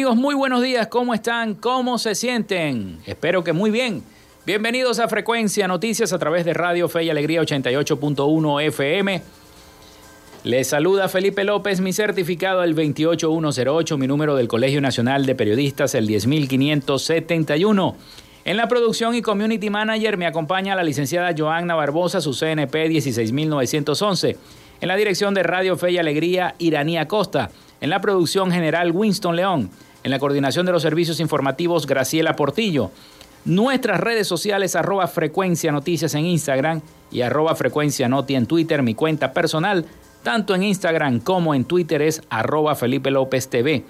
Amigos, muy buenos días, ¿cómo están? ¿Cómo se sienten? Espero que muy bien. Bienvenidos a Frecuencia Noticias a través de Radio Fe y Alegría 88.1 FM. Les saluda Felipe López, mi certificado el 28108, mi número del Colegio Nacional de Periodistas el 10571. En la producción y community manager me acompaña la licenciada Joanna Barbosa, su CNP 16911. En la dirección de Radio Fe y Alegría, Iranía Costa. En la producción general, Winston León. En la coordinación de los servicios informativos, Graciela Portillo. Nuestras redes sociales, arroba frecuencia noticias en Instagram y arroba frecuencia noti en Twitter, mi cuenta personal, tanto en Instagram como en Twitter es arroba Felipe López TV.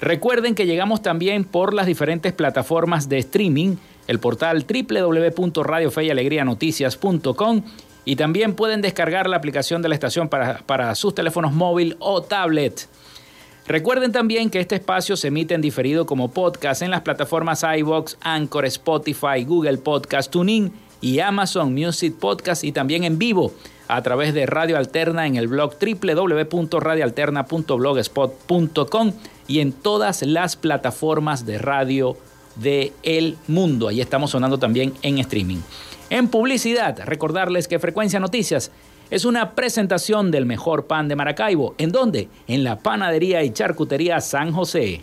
Recuerden que llegamos también por las diferentes plataformas de streaming, el portal www.radiofeyalegrianoticias.com y también pueden descargar la aplicación de la estación para, para sus teléfonos móvil o tablet. Recuerden también que este espacio se emite en diferido como podcast en las plataformas iBox, Anchor, Spotify, Google Podcast, TuneIn y Amazon Music Podcast y también en vivo a través de Radio Alterna en el blog www.radioalterna.blogspot.com y en todas las plataformas de radio del el mundo. Ahí estamos sonando también en streaming. En publicidad, recordarles que Frecuencia Noticias es una presentación del mejor pan de Maracaibo. ¿En dónde? En la panadería y charcutería San José.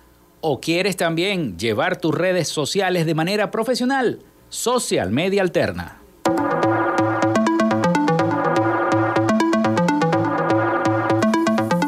o quieres también llevar tus redes sociales de manera profesional, Social Media Alterna.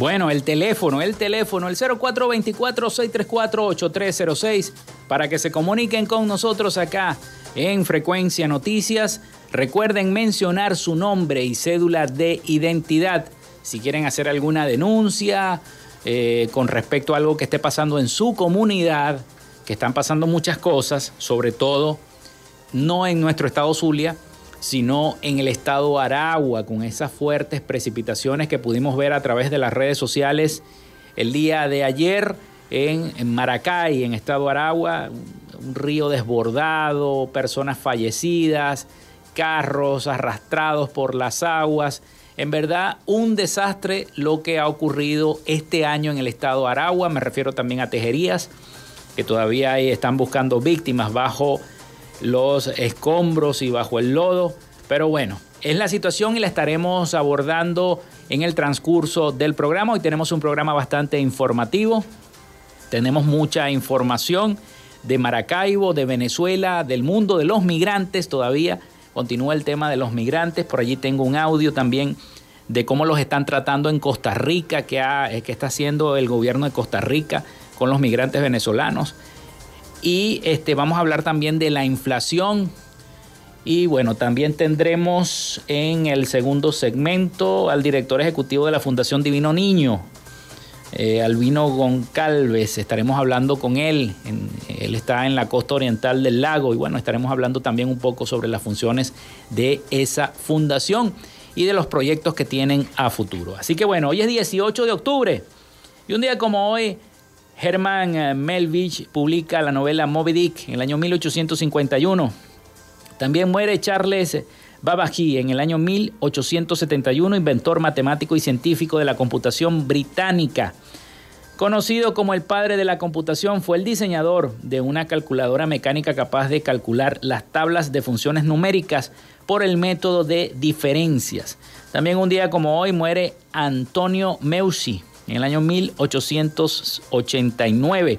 Bueno, el teléfono, el teléfono, el 0424-634-8306, para que se comuniquen con nosotros acá en Frecuencia Noticias. Recuerden mencionar su nombre y cédula de identidad si quieren hacer alguna denuncia eh, con respecto a algo que esté pasando en su comunidad, que están pasando muchas cosas, sobre todo no en nuestro estado Zulia, sino en el estado Aragua, con esas fuertes precipitaciones que pudimos ver a través de las redes sociales el día de ayer en, Maracay, en estado Aragua, un río desbordado, personas fallecidas, carros arrastrados por las aguas. En verdad, un desastre lo que ha ocurrido este año en el estado Aragua. Me refiero también a Tejerías, que todavía están buscando víctimas bajo los escombros y bajo el lodo. Pero bueno, es la situación y la estaremos abordando en el transcurso del programa. Hoy tenemos un programa bastante informativo. Tenemos mucha información de Maracaibo, de Venezuela, del mundo, de los migrantes todavía. Continúa el tema de los migrantes. Por allí tengo un audio también de cómo los están tratando en Costa Rica, que, que está haciendo el gobierno de Costa Rica con los migrantes venezolanos. Y este, vamos a hablar también de la inflación. Y bueno, también tendremos en el segundo segmento al director ejecutivo de la Fundación Divino Niño, eh, Albino Goncalves. Estaremos hablando con él. él está en la costa oriental del lago y bueno, estaremos hablando también un poco sobre las funciones de esa fundación y de los proyectos que tienen a futuro. Así que bueno, hoy es 18 de octubre y un día como hoy Herman eh, Melvich publica la novela Moby Dick en el año 1851. También muere Charles Babbage en el año 1871, inventor matemático y científico de la computación británica. Conocido como el padre de la computación, fue el diseñador de una calculadora mecánica capaz de calcular las tablas de funciones numéricas por el método de diferencias. También un día como hoy muere Antonio Meucci, en el año 1889.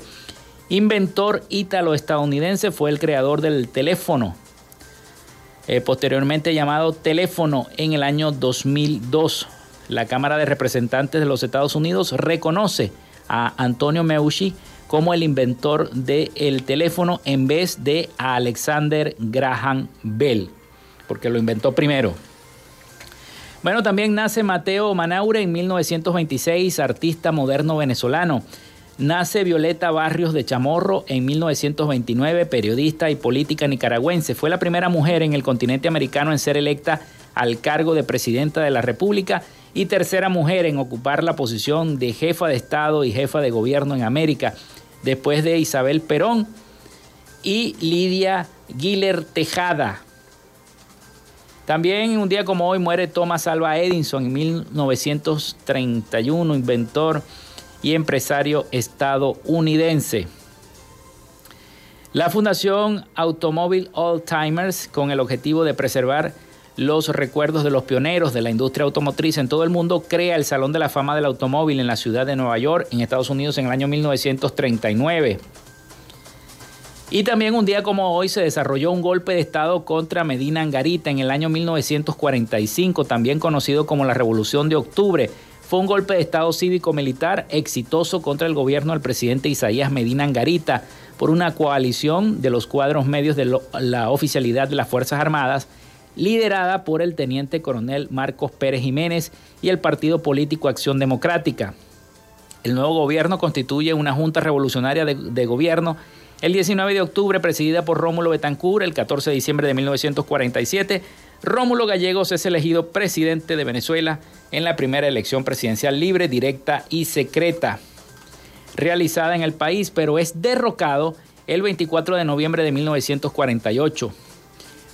Inventor ítalo-estadounidense, fue el creador del teléfono, eh, posteriormente llamado teléfono en el año 2002. La Cámara de Representantes de los Estados Unidos reconoce a Antonio Meucci como el inventor del teléfono en vez de a Alexander Graham Bell, porque lo inventó primero. Bueno, también nace Mateo Manaure en 1926, artista moderno venezolano. Nace Violeta Barrios de Chamorro en 1929, periodista y política nicaragüense. Fue la primera mujer en el continente americano en ser electa al cargo de presidenta de la República y tercera mujer en ocupar la posición de jefa de Estado y jefa de gobierno en América, después de Isabel Perón y Lidia Guiller Tejada, también un día como hoy muere Thomas Alva Edison en 1931, inventor y empresario estadounidense. La Fundación Automóvil All Timers, con el objetivo de preservar los recuerdos de los pioneros de la industria automotriz en todo el mundo, crea el Salón de la Fama del Automóvil en la ciudad de Nueva York, en Estados Unidos, en el año 1939. Y también un día como hoy se desarrolló un golpe de Estado contra Medina Angarita en el año 1945, también conocido como la Revolución de Octubre. Fue un golpe de Estado cívico-militar exitoso contra el gobierno del presidente Isaías Medina Angarita por una coalición de los cuadros medios de la oficialidad de las Fuerzas Armadas, liderada por el teniente coronel Marcos Pérez Jiménez y el partido político Acción Democrática. el nuevo gobierno constituye una junta revolucionaria de, gobierno el 19 de octubre, presidida por Rómulo Betancourt, el 14 de diciembre de 1947, Rómulo Gallegos es elegido presidente de Venezuela en la primera elección presidencial libre, directa y secreta realizada en el país, pero es derrocado el 24 de noviembre de 1948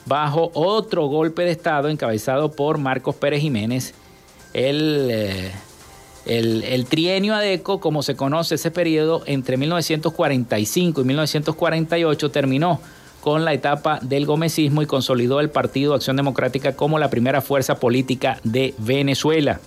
bajo otro golpe de Estado encabezado por Marcos Pérez Jiménez, el... Eh, el, trienio ADECO, como se conoce ese periodo, entre 1945 y 1948 terminó con la etapa del gomecismo y consolidó el Partido Acción Democrática como la primera fuerza política de Venezuela.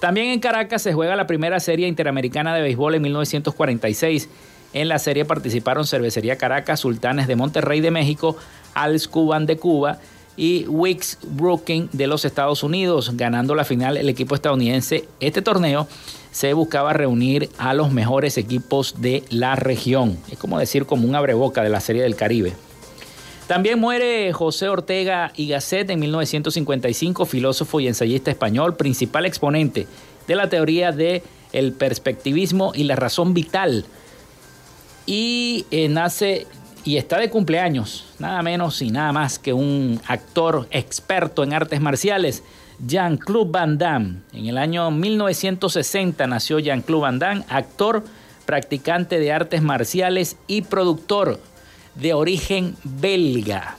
También en Caracas se juega la primera serie interamericana de béisbol en 1946. En la serie participaron Cervecería Caracas, Sultanes de Monterrey de México, Als Cuban de Cuba y Wicks Brooking de los Estados Unidos, ganando la final el equipo estadounidense. Este torneo se buscaba reunir a los mejores equipos de la región. Es como decir como un abreboca de la Serie del Caribe. También muere José Ortega y Gasset en 1955, filósofo y ensayista español, principal exponente de la teoría del el perspectivismo y la razón vital. Y eh, nace y está de cumpleaños, nada menos y nada más que un actor experto en artes marciales, Jean-Claude Van Damme. En el año 1960 nació Jean-Claude Van Damme, actor, practicante de artes marciales y productor de origen belga.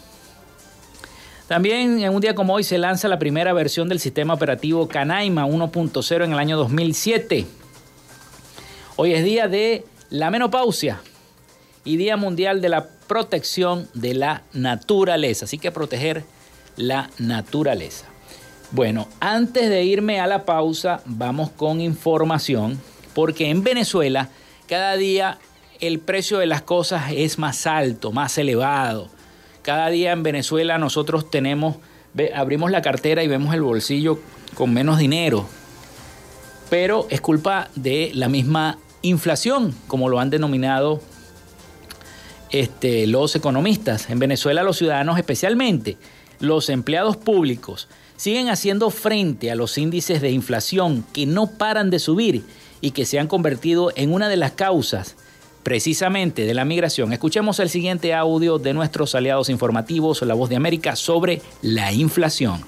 También en un día como hoy se lanza la primera versión del sistema operativo Canaima 1.0 en el año 2007. Hoy es día de la menopausia y Día Mundial de la Protección de la Naturaleza. Así que proteger la naturaleza. Bueno, antes de irme a la pausa, vamos con información, porque en Venezuela cada día el precio de las cosas es más alto, más elevado. Cada día en Venezuela nosotros tenemos, abrimos la cartera y vemos el bolsillo con menos dinero. Pero es culpa de la misma inflación, como lo han denominado este, los economistas. En Venezuela los ciudadanos, especialmente los empleados públicos, siguen haciendo frente a los índices de inflación que no paran de subir y que se han convertido en una de las causas precisamente de la migración. Escuchemos el siguiente audio de nuestros aliados informativos, La Voz de América, sobre la inflación.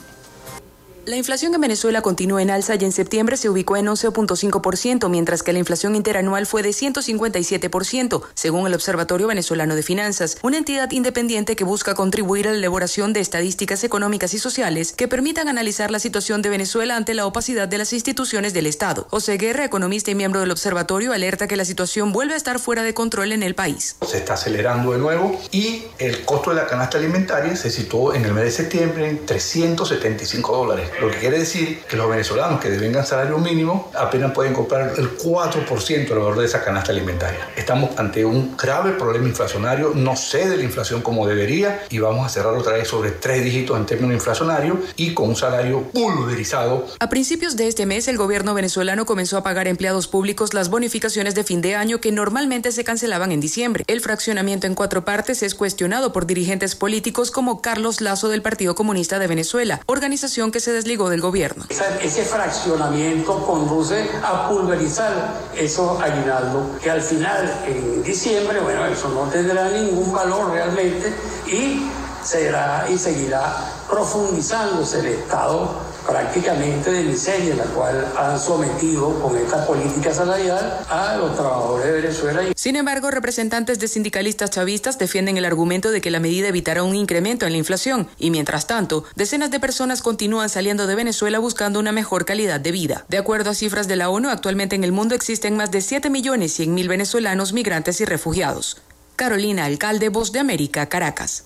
La inflación en Venezuela continúa en alza y en septiembre se ubicó en 11.5%, mientras que la inflación interanual fue de 157%, según el Observatorio Venezolano de Finanzas, una entidad independiente que busca contribuir a la elaboración de estadísticas económicas y sociales que permitan analizar la situación de Venezuela ante la opacidad de las instituciones del Estado. José Guerra, economista y miembro del observatorio, alerta que la situación vuelve a estar fuera de control en el país. Se está acelerando de nuevo y el costo de la canasta alimentaria se situó en el mes de septiembre en 375 dólares lo que quiere decir que los venezolanos que devengan salario mínimo apenas pueden comprar el 4% del valor de esa canasta alimentaria. Estamos ante un grave problema inflacionario, no cede la inflación como debería y vamos a cerrar otra vez sobre tres dígitos en términos inflacionarios y con un salario pulverizado. A principios de este mes, el gobierno venezolano comenzó a pagar a empleados públicos las bonificaciones de fin de año que normalmente se cancelaban en diciembre. El fraccionamiento en cuatro partes es cuestionado por dirigentes políticos como Carlos Lazo del Partido Comunista de Venezuela, organización que se desligó del gobierno. Ese fraccionamiento conduce a pulverizar esos aguinaldos que al final, en diciembre, bueno, eso no tendrá ningún valor realmente y será y seguirá profundizándose el Estado prácticamente de miseria, la cual han sometido con esta política salarial a los trabajadores de Venezuela. Sin embargo, representantes de sindicalistas chavistas defienden el argumento de que la medida evitará un incremento en la inflación y mientras tanto, decenas de personas continúan saliendo de Venezuela buscando una mejor calidad de vida. De acuerdo a cifras de la ONU, actualmente en el mundo existen más de 7 millones 100 mil venezolanos migrantes y refugiados. Carolina Alcalde, Voz de América, Caracas.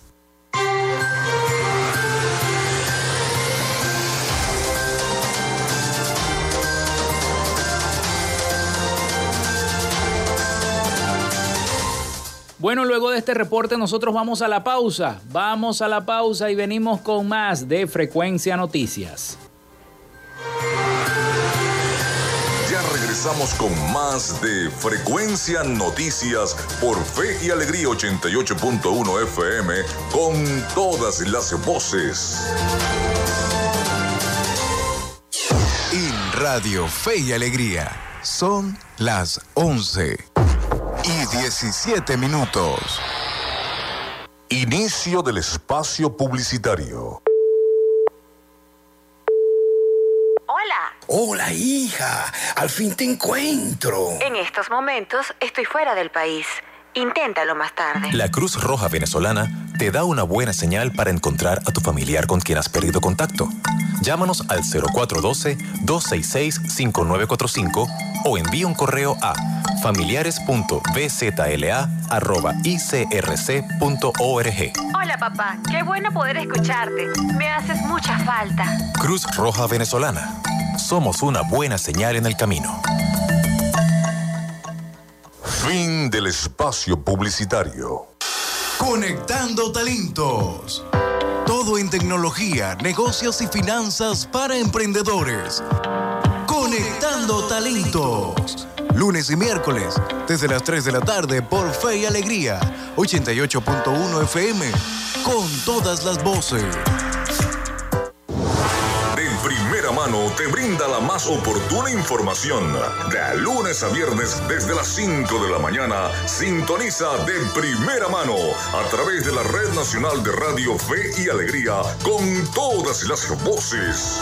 Bueno, luego de este reporte nosotros vamos a la pausa. Vamos a la pausa y venimos con más de Frecuencia Noticias. Ya regresamos con más de Frecuencia Noticias por Fe y Alegría 88.1 FM con todas las voces. En Radio Fe y Alegría Son las 11 y 17 minutos. Inicio del espacio publicitario. Hola. Hola, hija. Al fin te encuentro. En estos momentos estoy fuera del país. Inténtalo más tarde. La Cruz Roja Venezolana te da una buena señal para encontrar a tu familiar con quien has perdido contacto. Llámanos al 0412-266-5945 o envía un correo a familiares.bzla.icrc.org. Hola papá, qué bueno poder escucharte. Me haces mucha falta. Cruz Roja Venezolana. Somos una buena señal en el camino. Fin del espacio publicitario. Conectando talentos. Todo en tecnología, negocios y finanzas para emprendedores. Conectando talentos. Lunes y miércoles, desde las 3 de la tarde por Fe y Alegría, 88.1 FM, con todas las voces. De primera mano te brinda la más oportuna información. De lunes a viernes desde las 5 de la mañana, sintoniza de primera mano a través de la Red Nacional de Radio Fe y Alegría con todas las voces.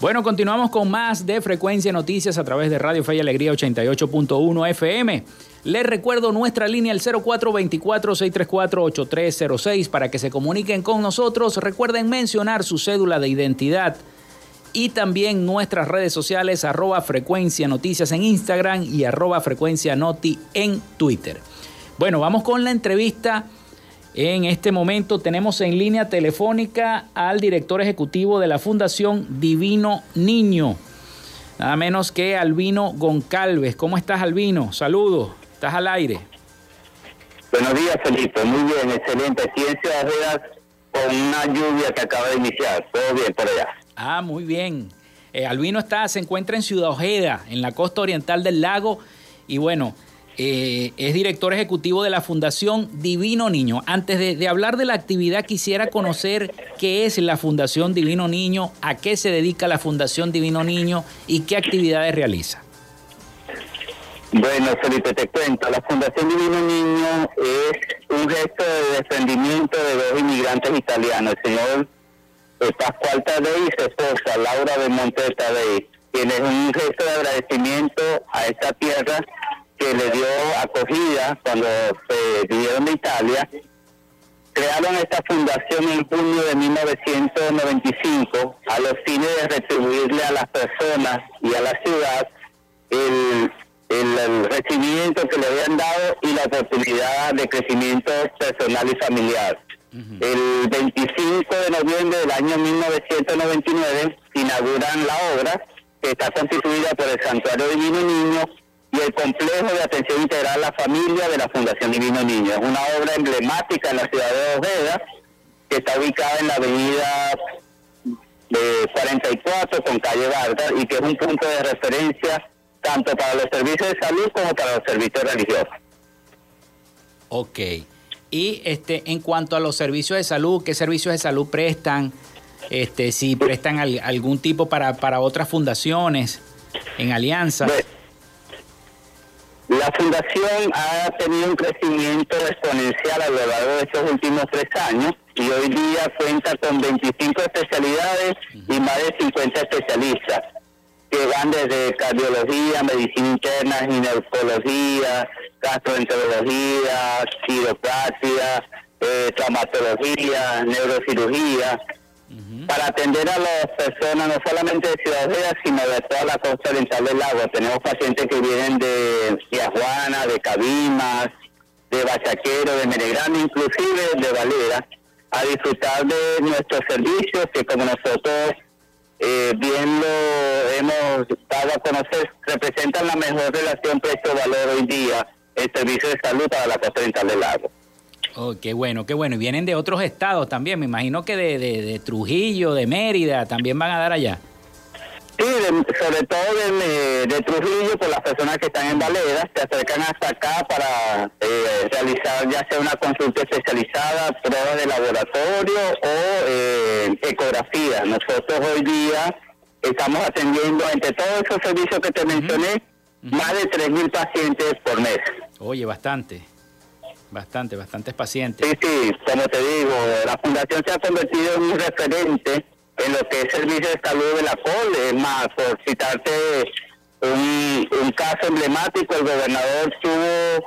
Bueno, continuamos con más de Frecuencia Noticias a través de Radio Fe y Alegría 88.1 FM. Les recuerdo nuestra línea el 0424-634-8306 para que se comuniquen con nosotros. Recuerden mencionar su cédula de identidad y también nuestras redes sociales arroba frecuencia noticias en Instagram y arroba frecuencia noti en Twitter. Bueno, vamos con la entrevista. En este momento tenemos en línea telefónica al director ejecutivo de la Fundación Divino Niño, nada menos que Albino Goncalves. ¿Cómo estás, Albino? Saludos, estás al aire. Buenos días, Felipe. Muy bien, excelente. Ciencias con una lluvia que acaba de iniciar. Todo bien por allá. Ah, muy bien. Eh, Albino está, se encuentra en Ciudad Ojeda, en la costa oriental del lago. Y bueno, eh, es director ejecutivo de la Fundación Divino Niño. Antes de, hablar de la actividad, quisiera conocer qué es la Fundación Divino Niño, a qué se dedica la Fundación Divino Niño y qué actividades realiza. Bueno, Felipe, te cuento. La Fundación Divino Niño es un gesto de desprendimiento de dos inmigrantes italianos, el señor Pascual Tadei y su esposa, Laura de Monte Tadei, quien es un gesto de agradecimiento a esta tierra que le dio acogida cuando se vinieron de Italia. Crearon esta fundación en junio de 1995 a los fines de retribuirle a las personas y a la ciudad el, el, el recibimiento que le habían dado y la oportunidad de crecimiento personal y familiar. El 25 de noviembre del año 1999 inauguran la obra que está constituida por el Santuario Divino Niño y el complejo de atención integral a la familia de la Fundación Divino Niño. Es una obra emblemática en la ciudad de Ojeda que está ubicada en la avenida de 44 con calle Vargas y que es un punto de referencia tanto para los servicios de salud como para los servicios religiosos. Ok. Y este, en cuanto a los servicios de salud, ¿qué servicios de salud prestan? Este, si prestan al, algún tipo para, para otras fundaciones en alianza. La la fundación ha tenido un crecimiento exponencial a lo largo de estos últimos tres años y hoy día cuenta con 25 especialidades y más de 50 especialistas que van desde cardiología, medicina interna, ginecología, gastroenterología, quiropráctica, eh, traumatología, neurocirugía, para atender a las personas no solamente de Ciudad Real, sino de toda la costa oriental del lago. Tenemos pacientes que vienen de Tijuana, de Cabimas, de Bachaquero, de Menegrande, inclusive de Valera, a disfrutar de nuestros servicios que como nosotros eh, bien lo hemos dado a conocer, representan la mejor relación precio-valor hoy día el servicio de salud para la costa oriental del lago. Oh, qué bueno, qué bueno. Y vienen de otros estados también. Me imagino que de, de, Trujillo, de Mérida, también van a dar allá. Sí, sobre todo de, Trujillo, por las personas que están en Valera, se acercan hasta acá para eh, realizar ya sea una consulta especializada, pruebas de laboratorio o eh, ecografía. Nosotros hoy día estamos atendiendo, entre todos esos servicios que te mencioné, más de 3.000 pacientes por mes. Oye, bastante. Bastante, bastantes pacientes. Sí, sí, como te digo, la fundación se ha convertido en un referente en lo que es el servicio de salud de la COL. Es más, por citarte un, un caso emblemático, el gobernador tuvo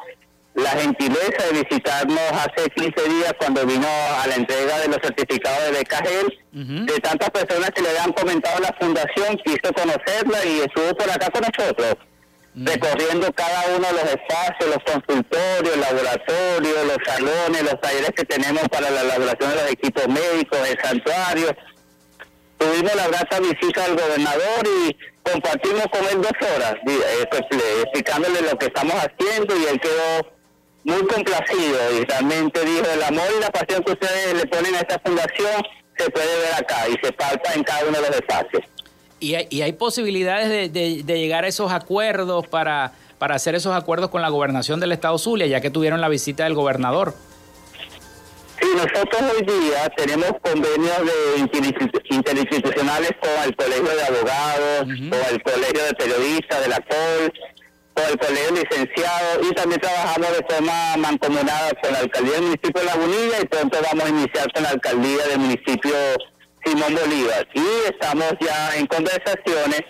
la gentileza de visitarnos hace 15 días cuando vino a la entrega de los certificados de becagel. De tantas personas que le habían comentado la fundación, quiso conocerla y estuvo por acá con nosotros recorriendo cada uno de los espacios, los consultorios, laboratorios, los salones, los talleres que tenemos para la elaboración de los equipos médicos, el santuario. Tuvimos la grata visita al gobernador y compartimos con él dos horas, eh, pues, explicándole lo que estamos haciendo y él quedó muy complacido y realmente dijo, el amor y la pasión que ustedes le ponen a esta fundación se puede ver acá y se palpa en cada uno de los espacios. ¿Y hay, y hay posibilidades de, llegar a esos acuerdos para, para hacer esos acuerdos con la gobernación del estado Zulia, ya que tuvieron la visita del gobernador? Sí, nosotros hoy día tenemos convenios de interinstitucionales con el Colegio de Abogados, con el Colegio de Periodistas de la COL, con el Colegio de Licenciados y también trabajamos de forma mancomunada con la Alcaldía del municipio de Lagunilla y pronto vamos a iniciar con la Alcaldía del municipio Simón Bolívar. Y estamos ya en conversaciones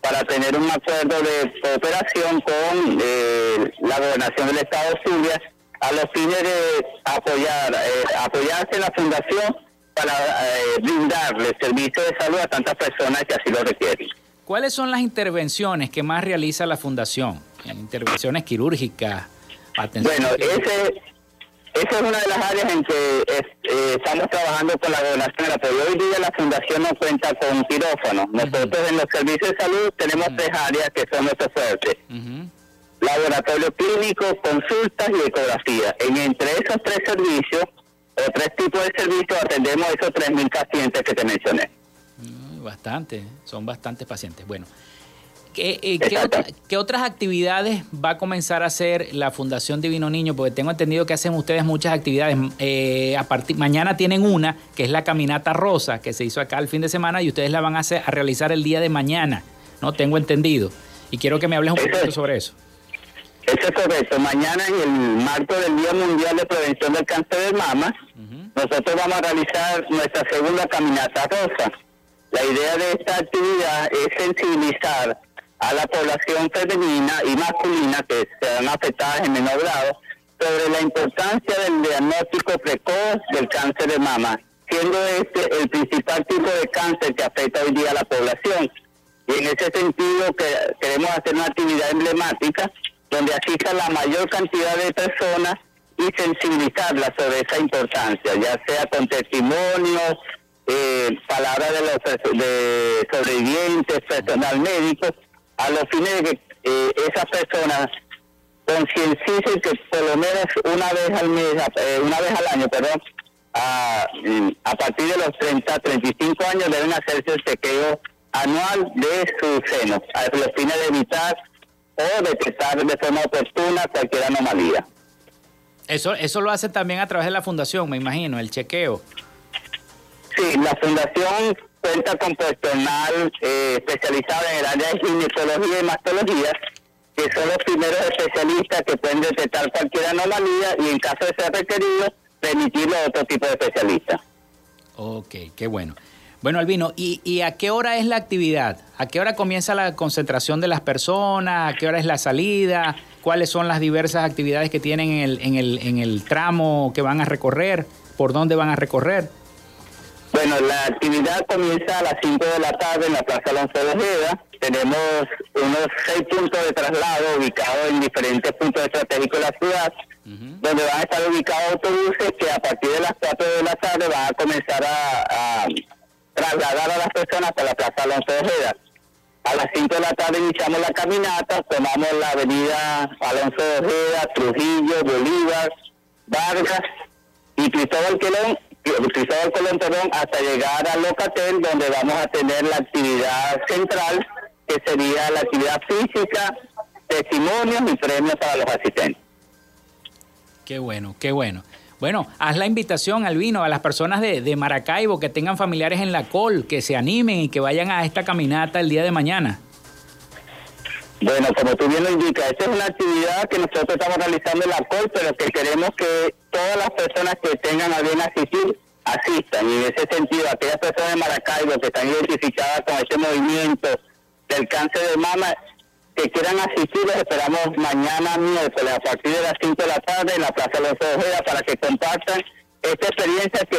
para tener un acuerdo de cooperación con eh, la gobernación del estado Zulia a los fines de apoyar, eh, apoyarse en la fundación para eh, brindarle servicio de salud a tantas personas que así lo requieren. ¿Cuáles son las intervenciones que más realiza la fundación? Intervenciones quirúrgicas, atención. Bueno, ese esa es una de las áreas en que eh, estamos trabajando con la gobernación del apoyo. Hoy día la fundación no cuenta con quirófano. Nosotros en los servicios de salud tenemos tres áreas que son nuestros fuertes. Laboratorio clínico, consultas y ecografía. En entre esos tres servicios o tres tipos de servicios atendemos a esos 3.000 pacientes que te mencioné. Mm, bastante, son bastantes pacientes. Bueno, eh, ¿Qué, otras actividades va a comenzar a hacer la Fundación Divino Niño? Porque tengo entendido que hacen ustedes muchas actividades. Eh, a partir, mañana tienen una, que es la Caminata Rosa, que se hizo acá el fin de semana y ustedes la van a, hacer, a realizar el día de mañana, ¿no? Tengo entendido. Y quiero que me hables un poquito sobre eso. Eso es correcto. Mañana, en el marco del Día Mundial de Prevención del Cáncer de Mama, nosotros vamos a realizar nuestra segunda Caminata Rosa. La idea de esta actividad es sensibilizar a la población femenina y masculina que serán afectadas en menor grado sobre la importancia del diagnóstico precoz del cáncer de mama, siendo este el principal tipo de cáncer que afecta hoy día a la población. Y en ese sentido que queremos hacer una actividad emblemática donde asista la mayor cantidad de personas y sensibilizarlas sobre esa importancia, ya sea con testimonios, eh, palabras de los de sobrevivientes, personal médico, a los fines de que eh, esas personas conciencien que por lo menos una vez al mes, eh, una vez al año, perdón, a, a, partir de los 30, 35 años deben hacerse el chequeo anual de su seno, a los fines de evitar o detectar de forma oportuna cualquier anomalía. Eso, eso lo hace también a través de la fundación, me imagino, el chequeo. Sí, la fundación cuenta con personal eh, especializado en el área de ginecología y mastología que son los primeros especialistas que pueden detectar cualquier anomalía y en caso de ser requerido, remitirlo a otro tipo de especialista. Ok, qué bueno. Bueno, Albino, ¿y, ¿y a qué hora es la actividad? ¿A qué hora comienza la concentración de las personas? ¿A qué hora es la salida? ¿Cuáles son las diversas actividades que tienen en el, en el, en el tramo que van a recorrer? ¿Por dónde van a recorrer? Bueno, la actividad comienza a las 5 de la tarde en la Plaza Alonso de Ojeda. Tenemos unos seis puntos de traslado ubicados en diferentes puntos estratégicos de la ciudad, donde van a estar ubicados autobuses que a partir de las 4 de la tarde van a comenzar a, a trasladar a las personas hasta la Plaza Alonso de Ojeda. A las 5 de la tarde iniciamos la caminata, tomamos la avenida Alonso de Ojeda, Trujillo, Bolívar, Vargas y Cristóbal Colón, Cristóbal Colón perdón, hasta llegar al Locatel, donde vamos a tener la actividad central, que sería la actividad física, testimonios y premios para los asistentes. Qué bueno, qué bueno. Bueno, haz la invitación, Albino, a las personas de, de Maracaibo que tengan familiares en la col, que se animen y que vayan a esta caminata el día de mañana. Bueno, como tú bien lo indicas, esta es una actividad que nosotros estamos realizando en la COL, pero que queremos que todas las personas que tengan a bien asistir, asistan. Y en ese sentido, aquellas personas de Maracaibo que están identificadas con este movimiento del cáncer de mama, que quieran asistir, los esperamos mañana miércoles a partir de las 5 de la tarde en la Plaza Los Ojeda para que compartan esta experiencia que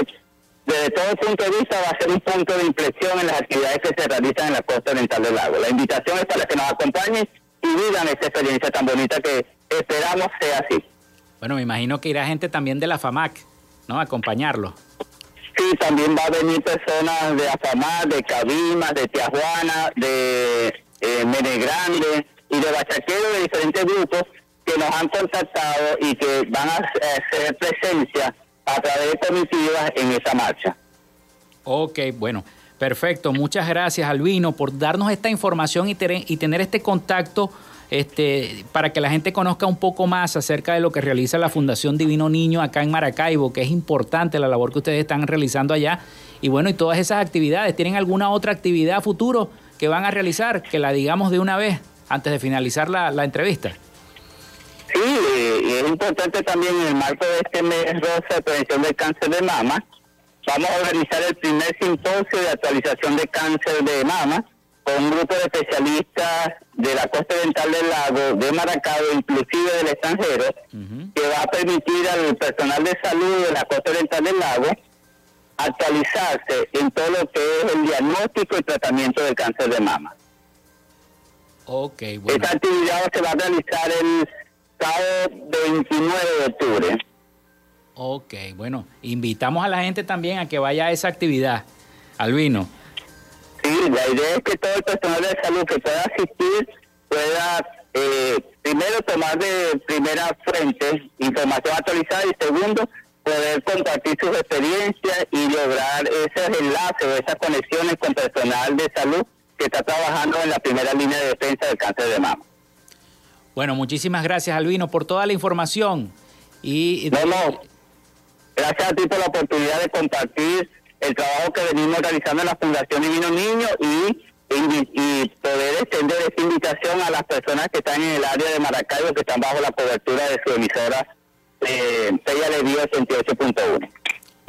desde todo punto de vista va a ser un punto de inflexión en las actividades que se realizan en la costa oriental del lago. La invitación es para que nos acompañen y vivan esta experiencia tan bonita que esperamos sea así. Bueno, me imagino que irá gente también de la FAMAC, ¿no? A acompañarlo. Sí, también va a venir personas de AFAMAC, de Cabimas, de Tijuana, de eh, Menegrande y de Bachaquero de diferentes grupos que nos han contactado y que van a hacer presencia a través de comitivas en esa marcha. Ok, bueno, perfecto. Muchas gracias, Albino, por darnos esta información y, tere- y tener este contacto este, para que la gente conozca un poco más acerca de lo que realiza la Fundación Divino Niño acá en Maracaibo, que es importante la labor que ustedes están realizando allá. Y bueno, y todas esas actividades. ¿Tienen alguna otra actividad futuro que van a realizar? Que la digamos de una vez antes de finalizar la entrevista. Y es importante también en el marco de este mes rosa de prevención del cáncer de mama, vamos a organizar el primer simposio de actualización de cáncer de mama con un grupo de especialistas de la costa oriental del lago, de Maracaibo, inclusive del extranjero, que va a permitir al personal de salud de la costa oriental del lago actualizarse en todo lo que es el diagnóstico y tratamiento del cáncer de mama. Ok, bueno. Esta actividad se va a realizar el sábado 29 de octubre. Ok, bueno, invitamos a la gente también a que vaya a esa actividad. Albino. Sí, la idea es que todo el personal de salud que pueda asistir pueda eh, primero tomar de primera fuente información actualizada y segundo poder compartir sus experiencias y lograr esos enlaces o esas conexiones con personal de salud que está trabajando en la primera línea de defensa del cáncer de mama. Bueno, muchísimas gracias, Albino, por toda la información. Y. Gracias a ti por la oportunidad de compartir el trabajo que venimos realizando en la Fundación Divino Niño y, poder extender esta invitación a las personas que están en el área de Maracaibo, que están bajo la cobertura de su emisora eh, Pella Alegría 88.1.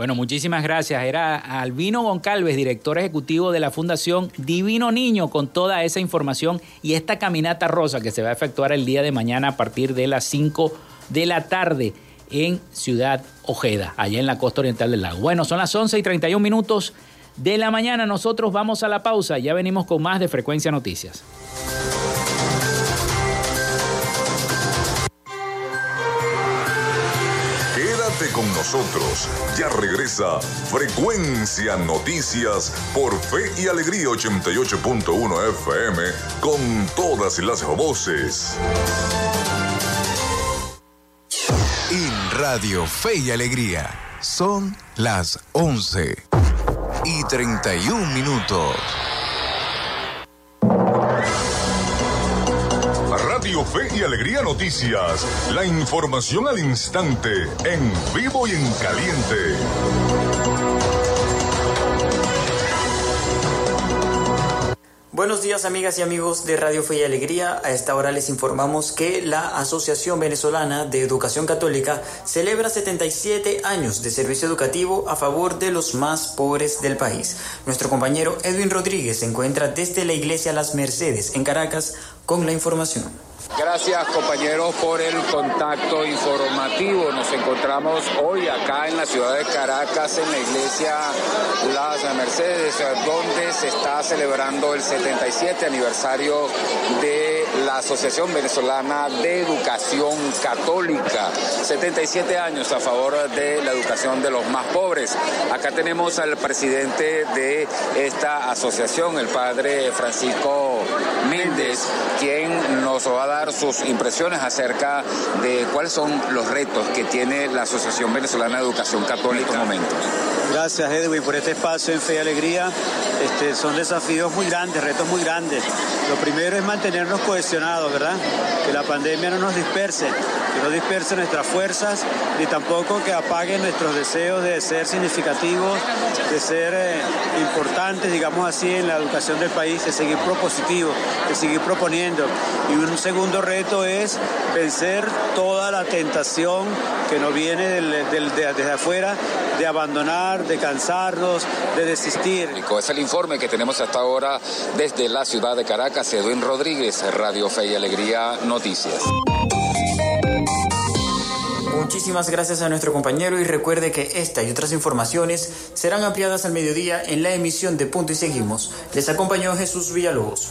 Bueno, muchísimas gracias. Era Albino Goncalves, director ejecutivo de la Fundación Divino Niño, con toda esa información y esta caminata rosa que se va a efectuar el día de mañana a partir de las 5 de la tarde en Ciudad Ojeda, allá en la costa oriental del lago. Bueno, son las 11 y 31 minutos de la mañana. Nosotros vamos a la pausa. Ya venimos con más de Frecuencia Noticias. Con nosotros. Ya regresa Frecuencia Noticias por Fe y Alegría 88.1 FM con todas las voces. En Radio Fe y Alegría son las 11 y 31 minutos. Fe y Alegría Noticias. La información al instante, en vivo y en caliente. Bueno, Buenos días amigas y amigos de Radio Fe y Alegría. A esta hora les informamos que la Asociación Venezolana de Educación Católica celebra 77 años de servicio educativo a favor de los más pobres del país. Nuestro compañero Edwin Rodríguez se encuentra desde la Iglesia Las Mercedes en Caracas con la información. Gracias compañeros por el contacto informativo. Nos encontramos hoy acá en la ciudad de Caracas, en la iglesia Las Mercedes, donde se está celebrando el 77 aniversario de la Asociación Venezolana de Educación Católica. 77 años a favor de la educación de los más pobres. Acá tenemos al presidente de esta asociación, el padre Francisco Méndez, quien nos va a dar sus impresiones acerca de cuáles son los retos que tiene la Asociación Venezolana de Educación Católica en estos momentos. Gracias Edwin por este espacio en Fe y Alegría. Este, son desafíos muy grandes, retos muy grandes. Lo primero es mantenernos cohesionados, ¿verdad? Que la pandemia no nos disperse, que no disperse nuestras fuerzas, ni tampoco que apague nuestros deseos de ser significativos, de ser eh, importantes, digamos así, en la educación del país, de seguir propositivos, de seguir proponiendo. Y un segundo reto es vencer toda la tentación que nos viene desde afuera de abandonar, de cansarnos, de desistir. Es el informe que tenemos hasta ahora desde la ciudad de Caracas. Edwin Rodríguez, Radio Fe y Alegría Noticias. Muchísimas gracias a nuestro compañero y recuerde que esta y otras informaciones serán ampliadas al mediodía en la emisión de Punto y Seguimos. Les acompañó Jesús Villalobos.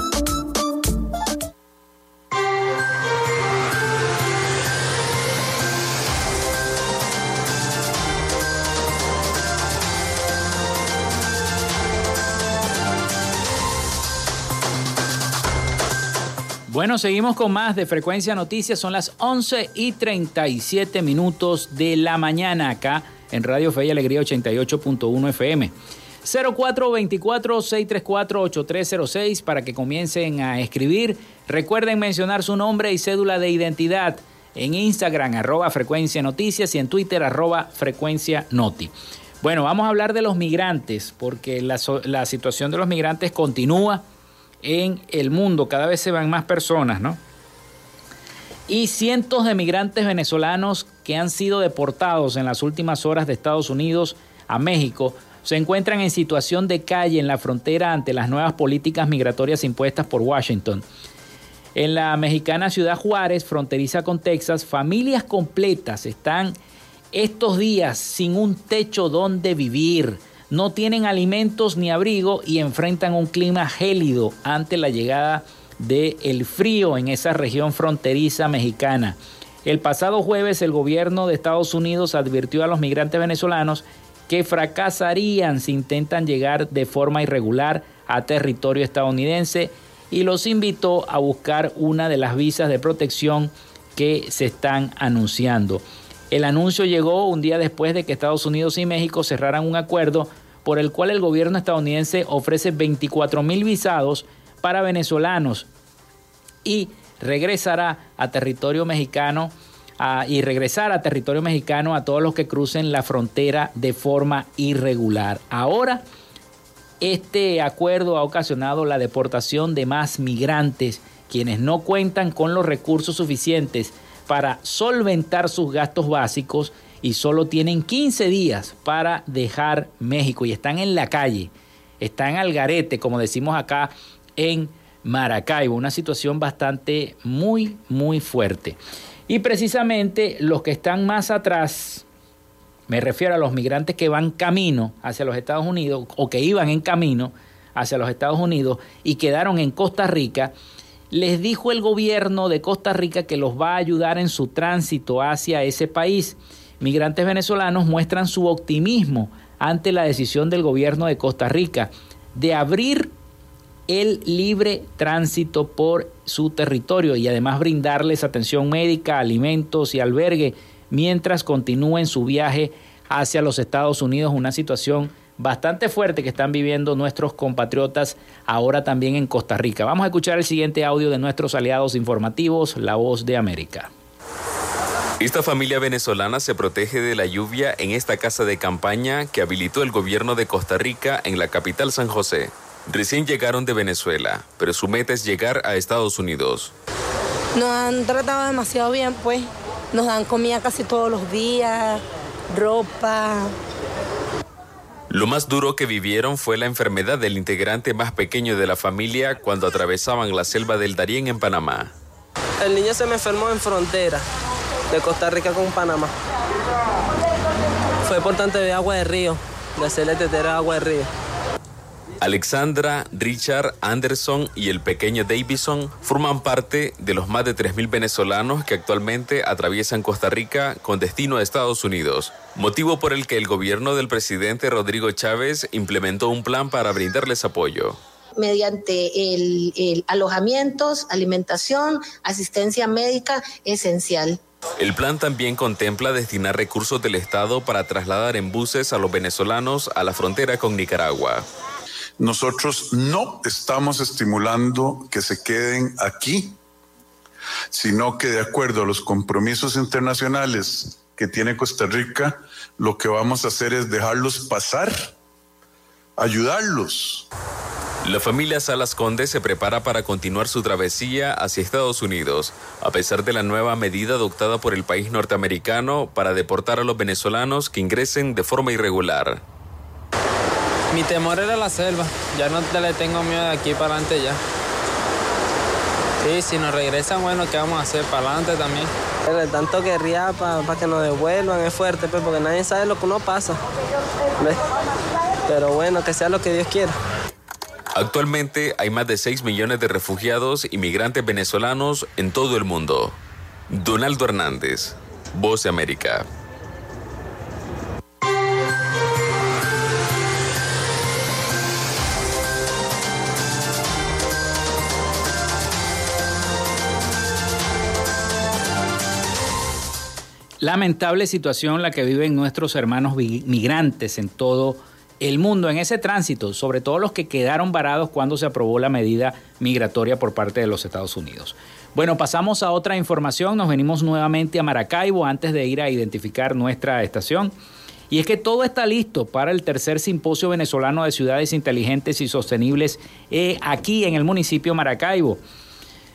Bueno, seguimos con más de Frecuencia Noticias. Son las 11 y 37 minutos de la mañana acá en Radio Fe y Alegría 88.1 FM. 0424-634-8306 para que comiencen a escribir. Recuerden mencionar su nombre y cédula de identidad en Instagram, arroba frecuencia noticias y en Twitter, arroba frecuencia noti. Bueno, vamos a hablar de los migrantes, porque la, la situación de los migrantes continúa en el mundo. Cada vez se van más personas, ¿no? Y cientos de migrantes venezolanos que han sido deportados en las últimas horas de Estados Unidos a México se encuentran en situación de calle en la frontera ante las nuevas políticas migratorias impuestas por Washington. En la mexicana ciudad Juárez, fronteriza con Texas, familias completas están estos días sin un techo donde vivir no tienen alimentos ni abrigo y enfrentan un clima gélido ante la llegada del frío en esa región fronteriza mexicana. El pasado jueves el gobierno de Estados Unidos advirtió a los migrantes venezolanos que fracasarían si intentan llegar de forma irregular a territorio estadounidense y los invitó a buscar una de las visas de protección que se están anunciando. El anuncio llegó un día después de que Estados Unidos y México cerraran un acuerdo por el cual el gobierno estadounidense ofrece 24 mil visados para venezolanos y regresará a territorio mexicano y regresar a territorio mexicano a todos los que crucen la frontera de forma irregular. Ahora, este acuerdo ha ocasionado la deportación de más migrantes, quienes no cuentan con los recursos suficientes para solventar sus gastos básicos y solo tienen 15 días para dejar México y están en la calle, están al garete, como decimos acá en Maracaibo, una situación bastante muy, muy fuerte. Y precisamente los que están más atrás, me refiero a los migrantes que van camino hacia los Estados Unidos o que iban en camino hacia los Estados Unidos y quedaron en Costa Rica, les dijo el gobierno de Costa Rica que los va a ayudar en su tránsito hacia ese país. Migrantes venezolanos muestran su optimismo ante la decisión del gobierno de Costa Rica de abrir el libre tránsito por su territorio y además brindarles atención médica, alimentos y albergue mientras continúen su viaje hacia los Estados Unidos, una situación bastante fuerte que están viviendo nuestros compatriotas ahora también en Costa Rica. Vamos a escuchar el siguiente audio de nuestros aliados informativos, La Voz de América. Esta familia venezolana se protege de la lluvia en esta casa de campaña que habilitó el gobierno de Costa Rica en la capital San José. Recién llegaron de Venezuela, pero su meta es llegar a Estados Unidos. Nos han tratado demasiado bien, pues. Nos dan comida casi todos los días, ropa. Lo más duro que vivieron fue la enfermedad del integrante más pequeño de la familia cuando atravesaban la selva del Darién en Panamá. El niño se me enfermó en frontera de Costa Rica con Panamá. Fue importante de agua de río, de hacerle tetera agua de río. Alexandra, Richard, Anderson y el pequeño Davison forman parte de los más de 3.000 venezolanos que actualmente atraviesan Costa Rica con destino a Estados Unidos, motivo por el que el gobierno del presidente Rodrigo Chávez implementó un plan para brindarles apoyo mediante el, alojamientos, alimentación, asistencia médica esencial. El plan también contempla destinar recursos del Estado para trasladar en buses a los venezolanos a la frontera con Nicaragua. Nosotros no estamos estimulando que se queden aquí, sino que de acuerdo a los compromisos internacionales que tiene Costa Rica, lo que vamos a hacer es dejarlos pasar, ayudarlos. La familia Salas Conde se prepara para continuar su travesía hacia Estados Unidos, a pesar de la nueva medida adoptada por el país norteamericano para deportar a los venezolanos que ingresen de forma irregular. Mi temor era la selva, ya no te le tengo miedo de aquí para adelante ya. Sí, si nos regresan, bueno, ¿qué vamos a hacer? Para adelante también. El tanto querría para que nos devuelvan es fuerte, pues, porque nadie sabe lo que uno pasa. ¿ves? Pero bueno, que sea lo que Dios quiera. Actualmente hay más de 6 millones de refugiados y migrantes venezolanos en todo el mundo. Donaldo Hernández, Voz de América. Lamentable situación la que viven nuestros hermanos migrantes en todo el mundo en ese tránsito, sobre todo los que quedaron varados cuando se aprobó la medida migratoria por parte de los Estados Unidos. Bueno, pasamos a otra información, nos venimos nuevamente a Maracaibo antes de ir a identificar nuestra estación. Y es que todo está listo para el tercer simposio venezolano de ciudades inteligentes y sostenibles eh, aquí en el municipio Maracaibo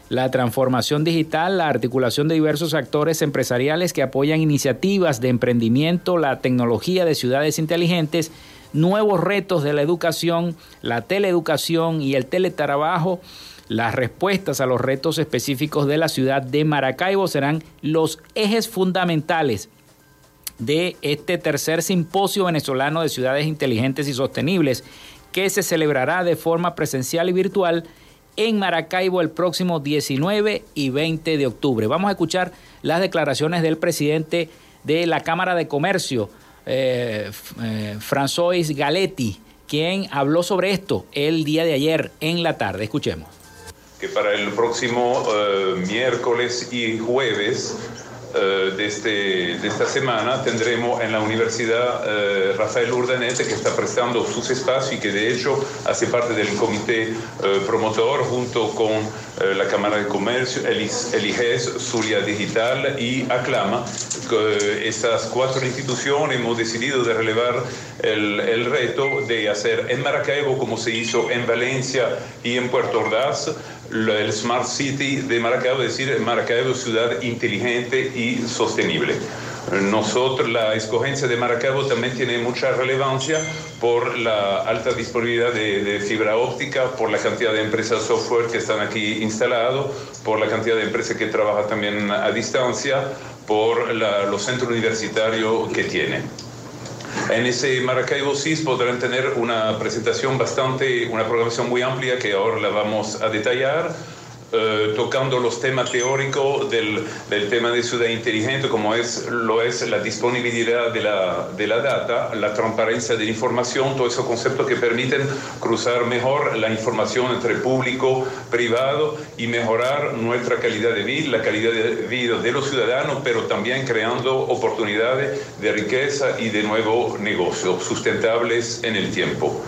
la transformación digital, la articulación de diversos actores empresariales que apoyan iniciativas de emprendimiento, la tecnología de ciudades inteligentes, nuevos retos de la educación, la teleeducación y el teletrabajo. Las respuestas a los retos específicos de la ciudad de Maracaibo serán los ejes fundamentales de este tercer simposio venezolano de ciudades inteligentes y sostenibles que se celebrará de forma presencial y virtual en Maracaibo el próximo 19 y 20 de octubre. Vamos a escuchar las declaraciones del presidente de la Cámara de Comercio, eh, eh, François Galetti, quien habló sobre esto el día de ayer en la tarde. Escuchemos. que para el próximo eh, miércoles y jueves de, este, de esta semana tendremos en la Universidad eh, Rafael Urdanete que está prestando sus espacios y que de hecho hace parte del comité eh, promotor junto con eh, la Cámara de Comercio, el, IGES, Zulia Digital y Aclama. Que, estas cuatro instituciones hemos decidido de relevar el, el reto de hacer en Maracaibo como se hizo en Valencia y en Puerto Ordaz el Smart City de Maracaibo, es decir, Maracaibo ciudad inteligente y sostenible. Nosotros, la escogencia de Maracaibo también tiene mucha relevancia por la alta disponibilidad de, de fibra óptica, por la cantidad de empresas software que están aquí instalados, por la cantidad de empresas que trabajan también a distancia, por la- los centros universitarios que tiene. En ese Maracaibo CIS podrán tener una presentación bastante, una programación muy amplia que ahora la vamos a detallar, eh, tocando los temas teóricos del, tema de ciudad inteligente, como es, lo es la disponibilidad de la, de la data, la transparencia de la información, todos esos conceptos que permiten cruzar mejor la información entre público, privado y mejorar nuestra calidad de vida, la calidad de vida de los ciudadanos, pero también creando oportunidades de riqueza y de nuevos negocios sustentables en el tiempo.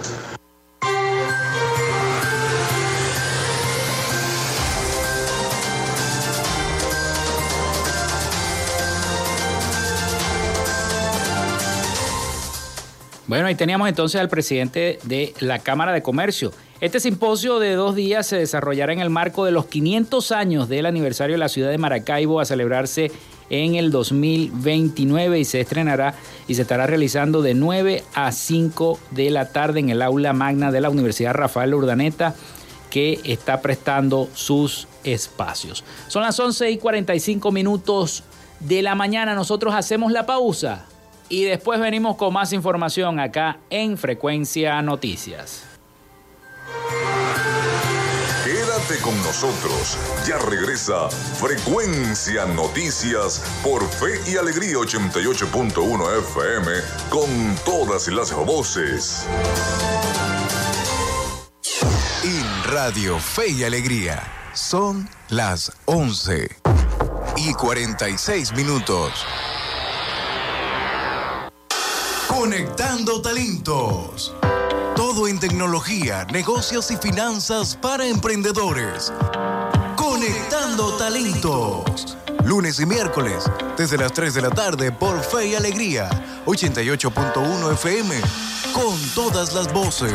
Bueno, ahí teníamos entonces al presidente de la Cámara de Comercio. Este simposio de dos días se desarrollará en el marco de los 500 años del aniversario de la ciudad de Maracaibo a celebrarse en el 2029 y se estrenará y se estará realizando de 9 a 5 de la tarde en el aula magna de la Universidad Rafael Urdaneta que está prestando sus espacios. Son las 11 y 45 minutos de la mañana. Nosotros hacemos la pausa y después venimos con más información acá en Frecuencia Noticias. Quédate con nosotros. Ya regresa Frecuencia Noticias por Fe y Alegría 88.1 FM con todas las voces. En Radio Fe y Alegría son las 11 y 46 minutos. Conectando talentos. Todo en tecnología, negocios y finanzas para emprendedores. Conectando talentos. Lunes y miércoles, desde las 3 de la tarde por Fe y Alegría, 88.1 FM, con todas las voces.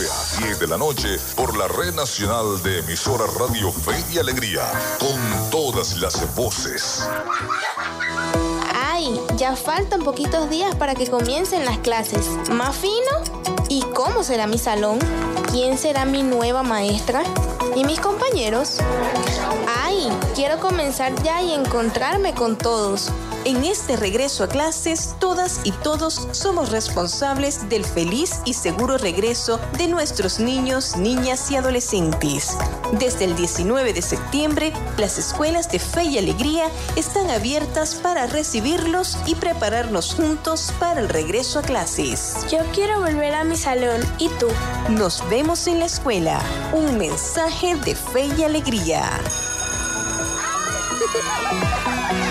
a 10 de la noche por la red nacional de emisora Radio Fe y Alegría, con todas las voces. Ay, ya faltan poquitos días para que comiencen las clases. ¿Más fino? ¿Y cómo será mi salón? ¿Quién será mi nueva maestra? ¿Y mis compañeros? Ay, quiero comenzar ya y encontrarme con todos. En este regreso a clases, todas y todos somos responsables del feliz y seguro regreso de nuestros niños, niñas y adolescentes. Desde el 19 de septiembre, las escuelas de fe y alegría están abiertas para recibirlos y prepararnos juntos para el regreso a clases. Yo quiero volver a mi salón. ¿Y tú? Nos vemos en la escuela. Un mensaje de fe y alegría.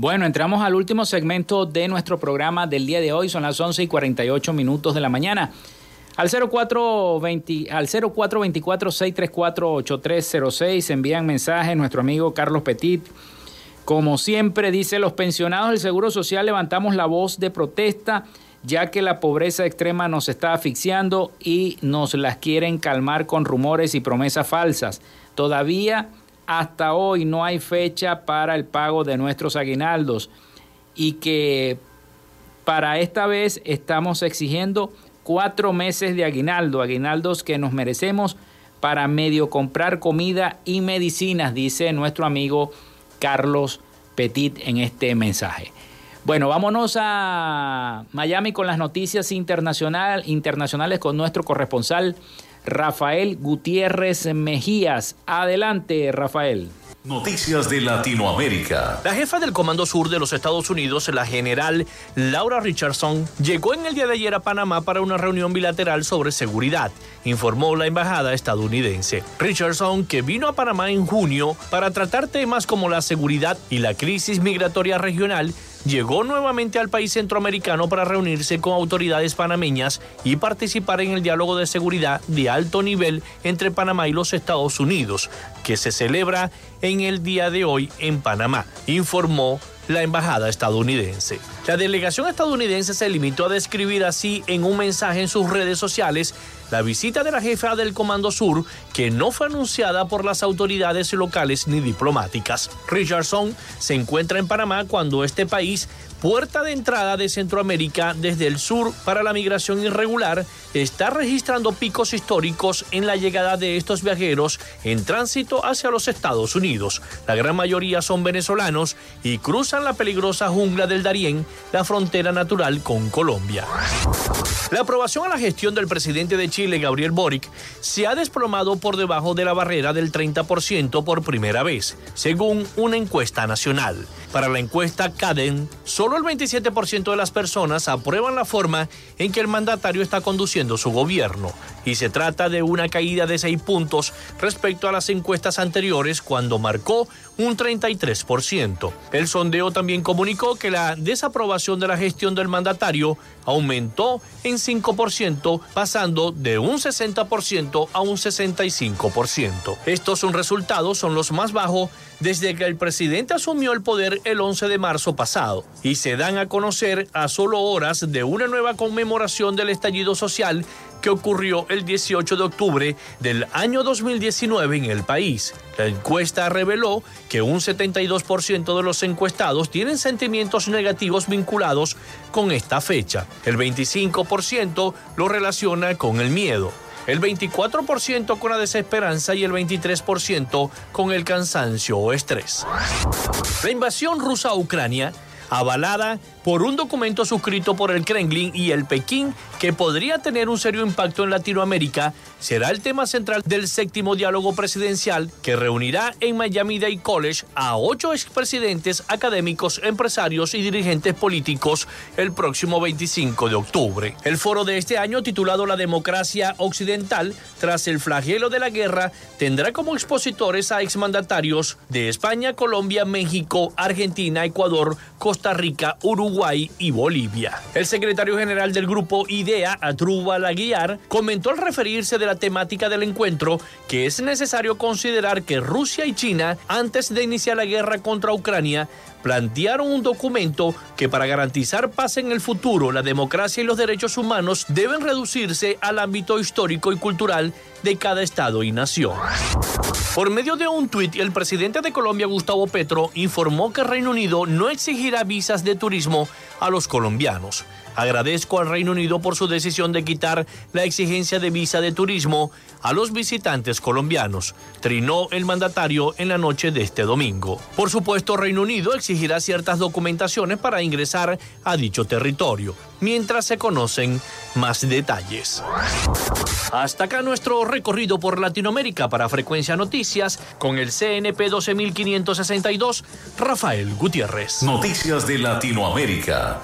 Bueno, entramos al último segmento de nuestro programa del día de hoy. Son las 11 y 48 minutos de la mañana. Al 0420, al 0424-634-8306 envían mensajes nuestro amigo Carlos Petit. Como siempre dice, los pensionados del Seguro Social levantamos la voz de protesta ya que la pobreza extrema nos está asfixiando y nos las quieren calmar con rumores y promesas falsas. Todavía hasta hoy no hay fecha para el pago de nuestros aguinaldos y que para esta vez estamos exigiendo cuatro meses de aguinaldo, aguinaldos que nos merecemos para medio comprar comida y medicinas, dice nuestro amigo Carlos Petit en este mensaje. Bueno, vámonos a Miami con las noticias internacional, internacionales con nuestro corresponsal Rafael Gutiérrez Mejías. Adelante, Rafael. Noticias de Latinoamérica. La jefa del Comando Sur de los Estados Unidos, la general Laura Richardson, llegó en el día de ayer a Panamá para una reunión bilateral sobre seguridad, informó la embajada estadounidense. Richardson, que vino a Panamá en junio para tratar temas como la seguridad y la crisis migratoria regional, llegó nuevamente al país centroamericano para reunirse con autoridades panameñas y participar en el diálogo de seguridad de alto nivel entre Panamá y los Estados Unidos, que se celebra en el día de hoy en Panamá, informó la embajada estadounidense. La delegación estadounidense se limitó a describir así en un mensaje en sus redes sociales la visita de la jefa del Comando Sur, que no fue anunciada por las autoridades locales ni diplomáticas. Richardson se encuentra en Panamá cuando este país puerta de entrada de Centroamérica desde el sur para la migración irregular, está registrando picos históricos en la llegada de estos viajeros en tránsito hacia los Estados Unidos. La gran mayoría son venezolanos y cruzan la peligrosa jungla del Darién, la frontera natural con Colombia. La aprobación a la gestión del presidente de Chile, Gabriel Boric, se ha desplomado por debajo de la barrera del 30% por primera vez, según una encuesta nacional. Para la encuesta CADEN, solo el 27% de las personas aprueban la forma en que el mandatario está conduciendo su gobierno, y se trata de una caída de 6 puntos respecto a las encuestas anteriores cuando marcó un 33%. El sondeo también comunicó que la desaprobación de la gestión del mandatario aumentó en 5%, pasando de un 60% a un 65%. Estos resultados son los más bajos desde que el presidente asumió el poder el 11 de marzo pasado y se dan a conocer a solo horas de una nueva conmemoración del estallido social que ocurrió el 18 de octubre del año 2019 en el país. La encuesta reveló que un 72% de los encuestados tienen sentimientos negativos vinculados con esta fecha. El 25% lo relaciona con el miedo el 24% con la desesperanza y el 23% con el cansancio o estrés. La invasión rusa a Ucrania avalada por un documento suscrito por el Kremlin y el Pekín que podría tener un serio impacto en Latinoamérica, será el tema central del séptimo diálogo presidencial que reunirá en Miami Day College a ocho expresidentes, académicos, empresarios y dirigentes políticos el próximo 25 de octubre. El foro de este año, titulado La democracia occidental tras el flagelo de la guerra, tendrá como expositores a exmandatarios de España, Colombia, México, Argentina, Ecuador, Costa Rica, Uruguay, Uruguay y Bolivia. El secretario general del grupo IDEA, Atruba Laguiar, comentó al referirse de la temática del encuentro que es necesario considerar que Rusia y China, antes de iniciar la guerra contra Ucrania, plantearon un documento que para garantizar paz en el futuro, la democracia y los derechos humanos deben reducirse al ámbito histórico y cultural de cada estado y nación. Por medio de un tuit, el presidente de Colombia, Gustavo Petro, informó que Reino Unido no exigirá visas de turismo a los colombianos. Agradezco al Reino Unido por su decisión de quitar la exigencia de visa de turismo a los visitantes colombianos, trinó el mandatario en la noche de este domingo. Por supuesto, Reino Unido exigirá ciertas documentaciones para ingresar a dicho territorio, mientras se conocen más detalles. Hasta acá nuestro recorrido por Latinoamérica para Frecuencia Noticias con el CNP 12562, Rafael Gutiérrez. Noticias de Latinoamérica.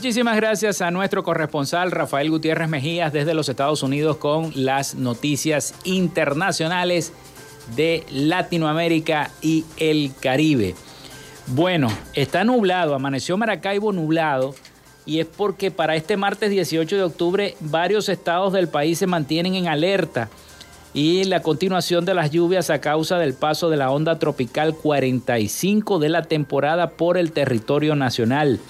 Muchísimas gracias a nuestro corresponsal Rafael Gutiérrez Mejías desde los Estados Unidos con las noticias internacionales de Latinoamérica y el Caribe. Bueno, está nublado, amaneció Maracaibo nublado y es porque para este martes 18 de octubre varios estados del país se mantienen en alerta y la continuación de las lluvias a causa del paso de la onda tropical 45 de la temporada por el territorio nacional.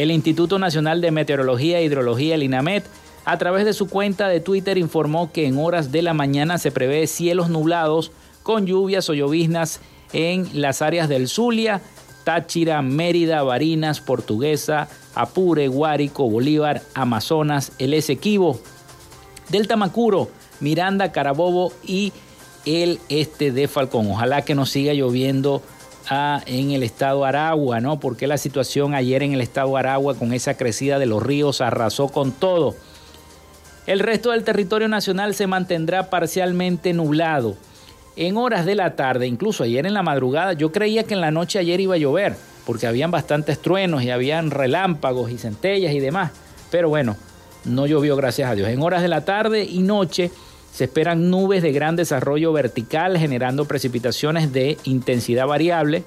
El Instituto Nacional de Meteorología e Hidrología, el INAMET, a través de su cuenta de Twitter informó que en horas de la mañana se prevé cielos nublados con lluvias o lloviznas en las áreas del Zulia, Táchira, Mérida, Barinas, Portuguesa, Apure, Guárico, Bolívar, Amazonas, el Esequibo, del Tamacuro, Miranda, Carabobo y el este de Falcón. Ojalá que nos siga lloviendo en el estado Aragua, ¿no? Porque la situación ayer en el estado Aragua con esa crecida de los ríos arrasó con todo. El resto del territorio nacional se mantendrá parcialmente nublado. En horas de la tarde, incluso ayer en la madrugada, yo creía que en la noche ayer iba a llover, porque habían bastantes truenos y habían relámpagos y centellas y demás. Pero bueno, no llovió, gracias a Dios. En horas de la tarde y noche se esperan nubes de gran desarrollo vertical generando precipitaciones de intensidad variable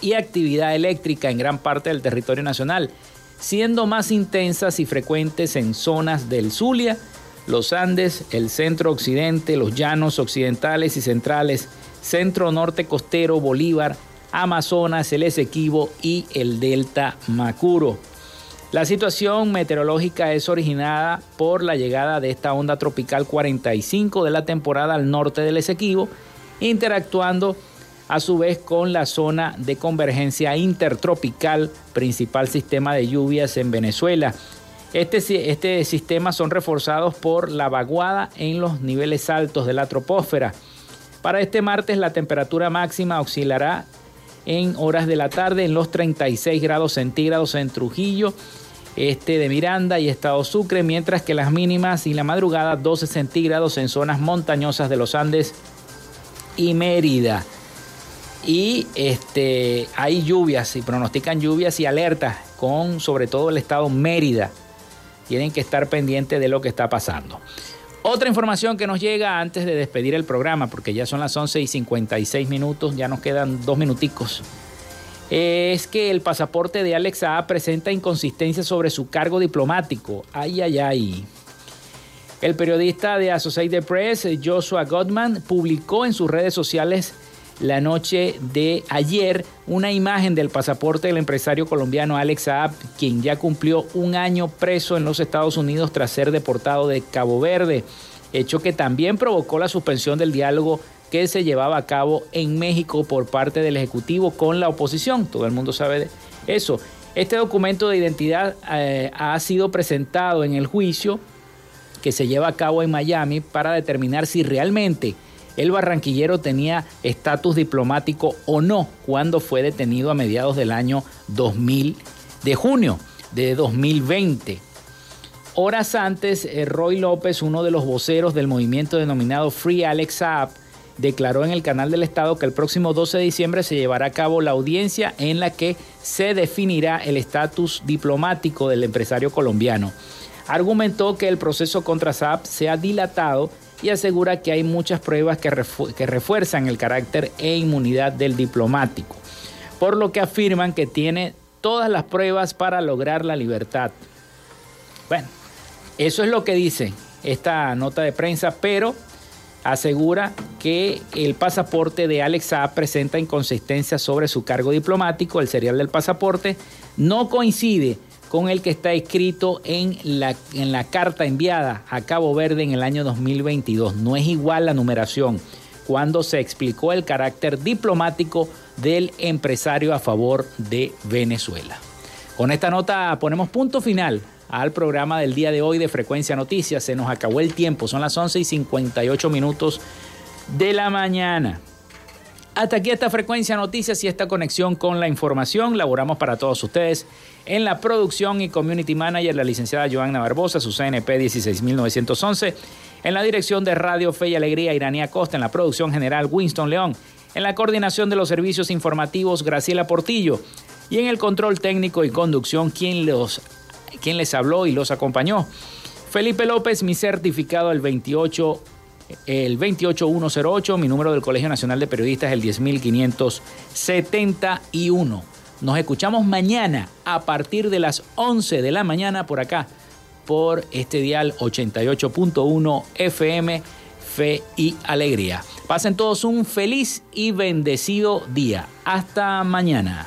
y actividad eléctrica en gran parte del territorio nacional, siendo más intensas y frecuentes en zonas del Zulia, los Andes, el centro occidente, los llanos occidentales y centrales, centro norte costero, Bolívar, Amazonas, el Esequibo y el Delta Macuro. La situación meteorológica es originada por la llegada de esta onda tropical 45 de la temporada al norte del Esequibo, interactuando a su vez con la zona de convergencia intertropical, principal sistema de lluvias en Venezuela. Este, este sistema son reforzados por la vaguada en los niveles altos de la troposfera. Para este martes la temperatura máxima oscilará en horas de la tarde en los 36 grados centígrados en Trujillo, este de Miranda y Estado Sucre, mientras que las mínimas y la madrugada 12 centígrados en zonas montañosas de los Andes y Mérida. Y este, hay lluvias y pronostican lluvias y alertas con sobre todo el estado Mérida. Tienen que estar pendientes de lo que está pasando. Otra información que nos llega antes de despedir el programa, porque ya son las 11 y 56 minutos, ya nos quedan dos minuticos. es que el pasaporte de Alex A presenta inconsistencias sobre su cargo diplomático. Ay, ay, ay. El periodista de Associated Press, Joshua Gottman, publicó en sus redes sociales la noche de ayer una imagen del pasaporte del empresario colombiano Alex Saab, quien ya cumplió un año preso en los Estados Unidos tras ser deportado de Cabo Verde, hecho que también provocó la suspensión del diálogo que se llevaba a cabo en México por parte del Ejecutivo con la oposición. Todo el mundo sabe eso. Este documento de identidad eh, ha sido presentado en el juicio que se lleva a cabo en Miami para determinar si realmente el barranquillero tenía estatus diplomático o no cuando fue detenido a mediados del año 2000 de junio de 2020. Horas antes, eh, Roy López, uno de los voceros del movimiento denominado Free Alex Saab, declaró en el canal del Estado que el próximo 12 de diciembre se llevará a cabo la audiencia en la que se definirá el estatus diplomático del empresario colombiano. Argumentó que el proceso contra Saab se ha dilatado y asegura que hay muchas pruebas que, refuerzan el carácter e inmunidad del diplomático, por lo que afirman que tiene todas las pruebas para lograr la libertad. Bueno, eso es lo que dice esta nota de prensa, pero asegura que el pasaporte de Alex Saab presenta inconsistencias sobre su cargo diplomático, el serial del pasaporte no coincide con el que está escrito en la, en la carta enviada a Cabo Verde en el año 2022. No es igual la numeración cuando se explicó el carácter diplomático del empresario a favor de Venezuela. Con esta nota ponemos punto final al programa del día de hoy de Frecuencia Noticias. Se nos acabó el tiempo, son las 11 y 58 minutos de la mañana. Hasta aquí esta Frecuencia Noticias y esta conexión con la información. Laboramos para todos ustedes en la producción y community manager, la licenciada Joanna Barbosa, su CNP 16911. En la dirección de Radio Fe y Alegría, Iranía Costa. En la producción general, Winston León. En la coordinación de los servicios informativos, Graciela Portillo. Y en el control técnico y conducción, quien los les habló y los acompañó. Felipe López, mi certificado el 28 el 28108, mi número del Colegio Nacional de Periodistas el 10571. Nos escuchamos mañana a partir de las 11 de la mañana por acá, por este dial 88.1 FM, Fe y Alegría. Pasen todos un feliz y bendecido día. Hasta mañana.